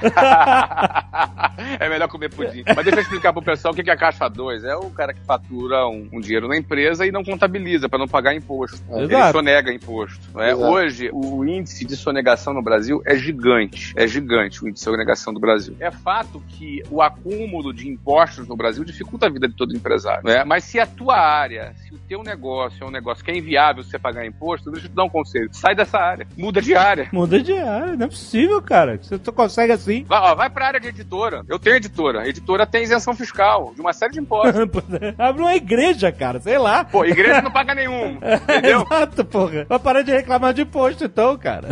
é melhor comer pudim. Mas deixa eu explicar pro pessoal o que é a caixa 2. É o cara que fatura um, um dinheiro na empresa e não contabiliza para não pagar imposto. Ele Exato. Sonega imposto. é? Exato. Hoje, o índice de sonegação no Brasil é gigante. É gigante o índice de sonegação do Brasil. É fato que o acúmulo de impostos no Brasil dificulta a vida de todo empresário. não é? Mas se a tua área, se o teu negócio é um negócio que é inviável você pagar imposto, deixa eu te dar um conselho. Sai dessa área. Muda de área. Muda de área, não é possível, cara. Você só consegue assim. Vai, ó, vai pra área de editora. Eu tenho editora. A editora tem isenção fiscal de uma série de impostos. Abre uma igreja, cara, sei lá. Pô, igreja não paga nenhum. Entendeu? Exato, porra. Vai parar de reclamar de imposto, então, cara.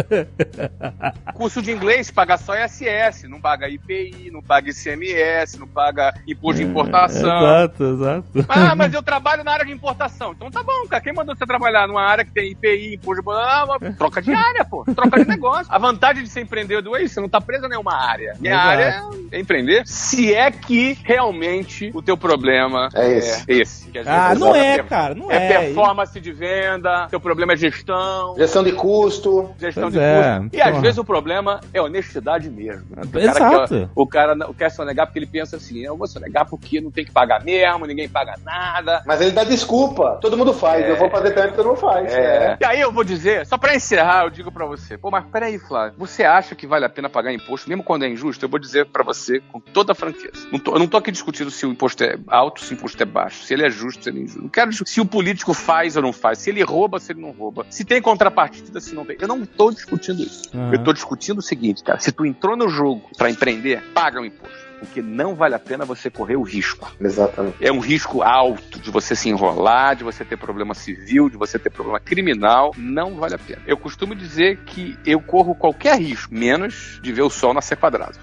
Curso de inglês paga só ISS, não paga IPI, não paga ICMS, não paga imposto de importação. exato, exato. Ah, mas eu trabalho na área de importação. Então tá bom, cara. Quem mandou você trabalhar numa área que tem IPI, imposto de ah, troca de área, pô. Troca de negócio. A vantagem de ser empreendedor é isso, você não tá preso a nenhuma área. Minha Exato. área é empreender. Se é que realmente o teu problema É esse. É esse. Ah, vezes não é é, cara, não é. é. performance de venda, teu problema é gestão. Gestão de custo. Gestão Pois de é, custo. E às porra. vezes o problema é honestidade mesmo. O Exato. Cara quer, o cara não quer sonegar porque ele pensa assim: eu vou sonegar porque não tem que pagar mesmo, ninguém paga nada. Mas ele dá desculpa. Todo mundo faz. Eu vou fazer também porque todo mundo faz. É. E aí eu vou dizer, só pra encerrar, eu digo pra você, pô, mas peraí, Flávio, você acha que vale a pena pagar imposto, mesmo quando é injusto? Eu vou dizer pra você com toda a franqueza. Não tô- eu não tô aqui discutindo se o imposto é alto, se o imposto é baixo, se ele é justo, se ele é injusto. Não quero discutir se o político faz ou não faz, se ele rouba, se ele não rouba. Desculpa. Se tem contrapartida, se não tem. Eu não tô discutindo isso. Aham. Eu tô discutindo o seguinte, cara. Se tu entrou no jogo pra empreender, paga o imposto. Porque não vale a pena você correr o risco. Exatamente. É um risco alto de você se enrolar, de você ter problema civil, de você ter problema criminal. Não vale a pena. Eu costumo dizer que eu corro qualquer risco, menos de ver o sol nascer quadrado.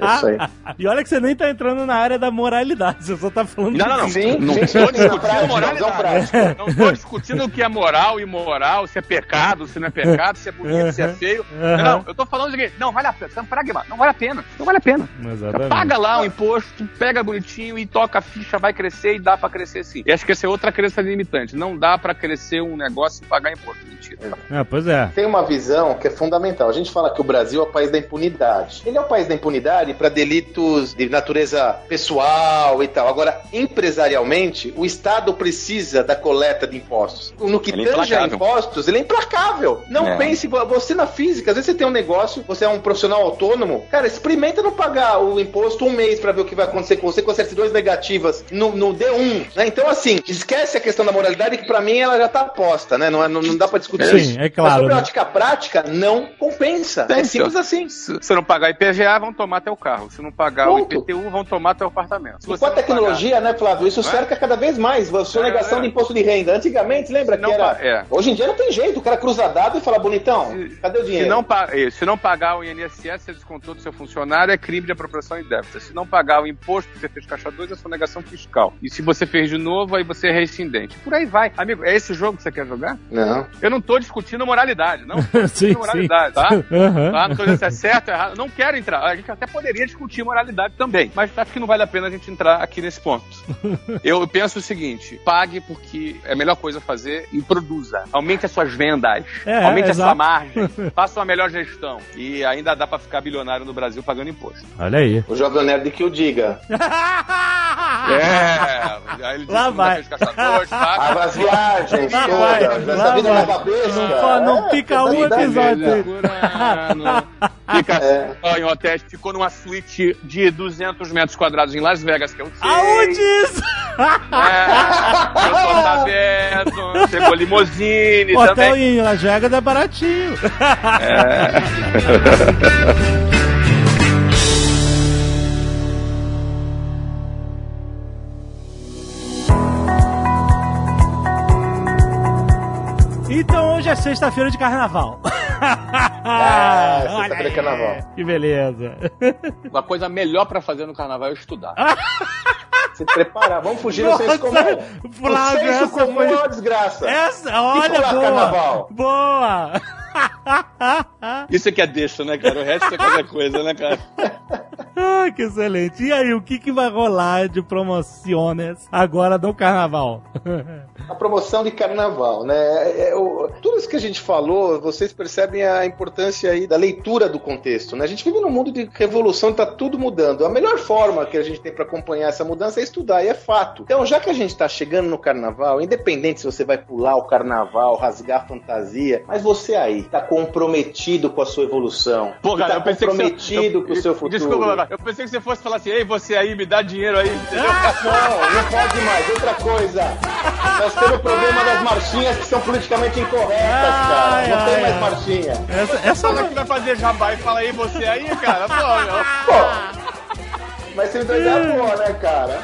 É isso aí. E olha que você nem tá entrando na área da moralidade, você só tá falando Não, não, não. Sim, não sim, tô discutindo prática, moralidade. prática. Não estou discutindo o que é moral e imoral, se é pecado, se não é pecado, se é bonito, se é feio. Uhum. Não, eu tô falando o seguinte, não vale a pena, você é um pragma, não vale a pena, não vale a pena. Exatamente. Paga lá o imposto, pega bonitinho e toca a ficha, vai crescer e dá pra crescer sim. E acho que essa é outra crença limitante, não dá pra crescer um negócio e pagar imposto. Mentira. Ah, pois é. Tem uma visão que é fundamental. A gente fala que o Brasil é o país da impunidade. Ele é o país da impunidade para delitos de natureza pessoal e tal. Agora, empresarialmente, o Estado precisa da coleta de impostos. No que Ele é tange a implacável. impostos, ele é implacável. Não É. pense, você na física, às vezes você tem um negócio, você é um profissional autônomo, cara, experimenta não pagar o imposto um mês para ver o que vai acontecer com você com as certidões negativas no, no D1. né? Então, assim, esquece a questão da moralidade, que para mim ela já tá posta, né? Não, é- não, não dá para discutir Sim, isso. é claro, Mas sobre né? a ótica prática, não compensa. Sim, é simples senhor. assim. Se você não pagar IPVA, vão tomar teu carro. Se não pagar Pronto. o IPTU, vão tomar teu apartamento. Se E com a não tecnologia, né, Flávio? Isso Não é? cerca cada vez mais a sonegação É, é. de imposto de renda. Antigamente, lembra Se que não era. é. Hoje em dia não tem jeito. O cara cruza dado e fala, bonitão, Se- cadê o Se dinheiro? não, pa- eh, se não pagar o INSS, você descontou do seu funcionário, é crime de apropriação indébita. Se não pagar o imposto que você fez caixa 2, é sonegação fiscal. E se você fez de novo, aí você é reincidente. Por aí vai. Amigo, é esse jogo que você quer jogar? Não. Eu não tô discutindo moralidade, não. sim, tô discutindo sim. moralidade, tá? Aham. Tá? Não tô dizendo se é certo ou errado. Não quero entrar. A gente até poderia discutir moralidade também. Mas acho que não vale a pena a gente entrar aqui nesse ponto. Eu penso o seguinte: pague porque é a melhor coisa a fazer e produza. Aumente as suas vendas. É, aumente a exato. sua margem. faça uma melhor gestão. E ainda dá pra ficar bilionário no Brasil pagando imposto. Olha aí. O jovem nerd que o diga. É. Aí ele Lá vai. fez caçadores. Ah, as viagens Lá todas, vai, essa lá vida vai. na cabeça. Não não pica um verdade. episódio. Procurando. Fica É. só em hotéis, ficou numa suíte de 200 metros quadrados em Las Vegas, que eu sei. Aonde isso? É, eu tô sabendo. Chegou limousine Hotel também. em Las Vegas é baratinho. Então hoje é sexta-feira de carnaval. Ah, sexta-feira de carnaval. Que beleza. Uma coisa melhor pra fazer no carnaval é estudar. Se preparar. Vamos fugir do Nossa, senso comum. O Flávio, senso essa comum foi- é uma desgraça. Essa, olha, falar boa. carnaval? Boa. Isso aqui é deixa, né, cara? O resto é qualquer coisa, né, cara? Ai, que excelente. E aí, o que, que vai rolar de promoções agora do carnaval? A promoção de carnaval, né? É, é, o- tudo isso que a gente falou, vocês percebem a importância aí da leitura do contexto, né? A gente vive num mundo de revolução, tá tudo mudando. A melhor forma que a gente tem para acompanhar essa mudança é estudar, e é fato. Então, já que a gente tá chegando no carnaval, independente se você vai pular o carnaval, rasgar a fantasia, mas você aí tá comprometido com a sua evolução. Pô, cara, tá eu pensei que comprometido você... com o seu futuro. Desculpa, eu pensei que você fosse falar assim, ei, você aí, me dá dinheiro aí, entendeu? Não, não pode mais. Outra coisa. Nós temos o problema das marchinhas que são politicamente incorretas, cara. Ai, Não ai, tem mais ai. marchinha. Essa, essa Fala que vai fazer jabá e fala aí, você aí, cara. Pô, meu. Pô, mas você me ideia boa, né, cara?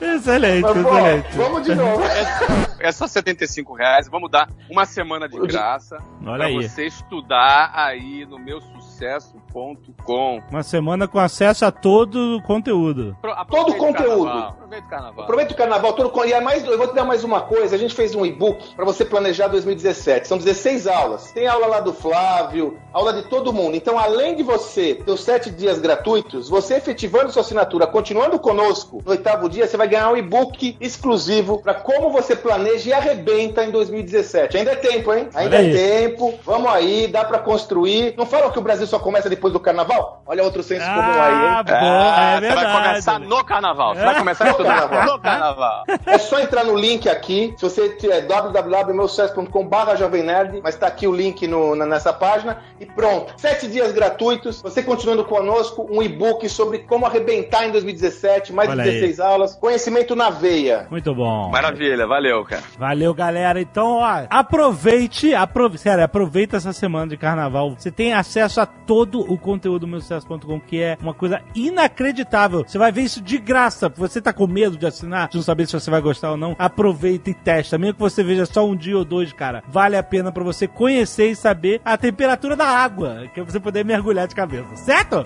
excelente, Mas, pô, excelente. vamos de novo. É só 75 reais. Vamos dar uma semana de graça Olha pra aí. você estudar aí no meu sucesso.com. Uma semana com acesso a todo o conteúdo. Pro- Todo o conteúdo. carnaval, Aproveita o carnaval. Aproveita o carnaval todo. E é mais, eu vou te dar mais uma coisa. A gente fez um e-book para você planejar 2017. São 16 aulas. Tem aula lá do Flávio, aula de todo mundo. Então, além de você ter os sete dias gratuitos, você efetivando sua assinatura, continuando conosco no oitavo dia, você vai ganhar um e-book exclusivo para como você planeja e arrebenta em 2017. Ainda é tempo, hein? Ainda Olha é aí. tempo. Vamos aí, dá para construir. Não falam que o Brasil só começa depois do carnaval? Olha outro senso comum aí, hein? Ah, é Ah, você verdade. vai começar no carnaval. Você vai comear a estudar carnaval. No carnaval. É só entrar no link aqui. Se você tiver www.meusucesso.com.br Jovem Nerd, mas tá aqui o link no, na- nessa página e pronto. Sete dias gratuitos. Você continuando conosco, um e-book sobre como arrebentar em 2017, mais Olha de 16 aulas, conhecimento na veia. Muito bom. Maravilha, valeu, cara. Valeu, galera. Então, ó, aproveite, aprove sério, aproveita essa semana de carnaval. Você tem acesso a todo o conteúdo do meusucesso.com, que é uma coisa inacreditável. Você vai ver isso de graça. Você tá com medo de assinar, de não saber se você vai gostar ou não. Aproveita e testa. Mesmo que você veja só um dia ou dois, cara. Vale a pena pra você conhecer e saber a temperatura da água, que é você poder mergulhar de cabeça. Certo?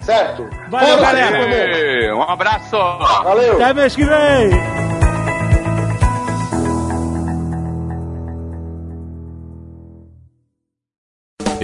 Certo? Valeu, galera. Um abraço. Valeu. Até mês que vem!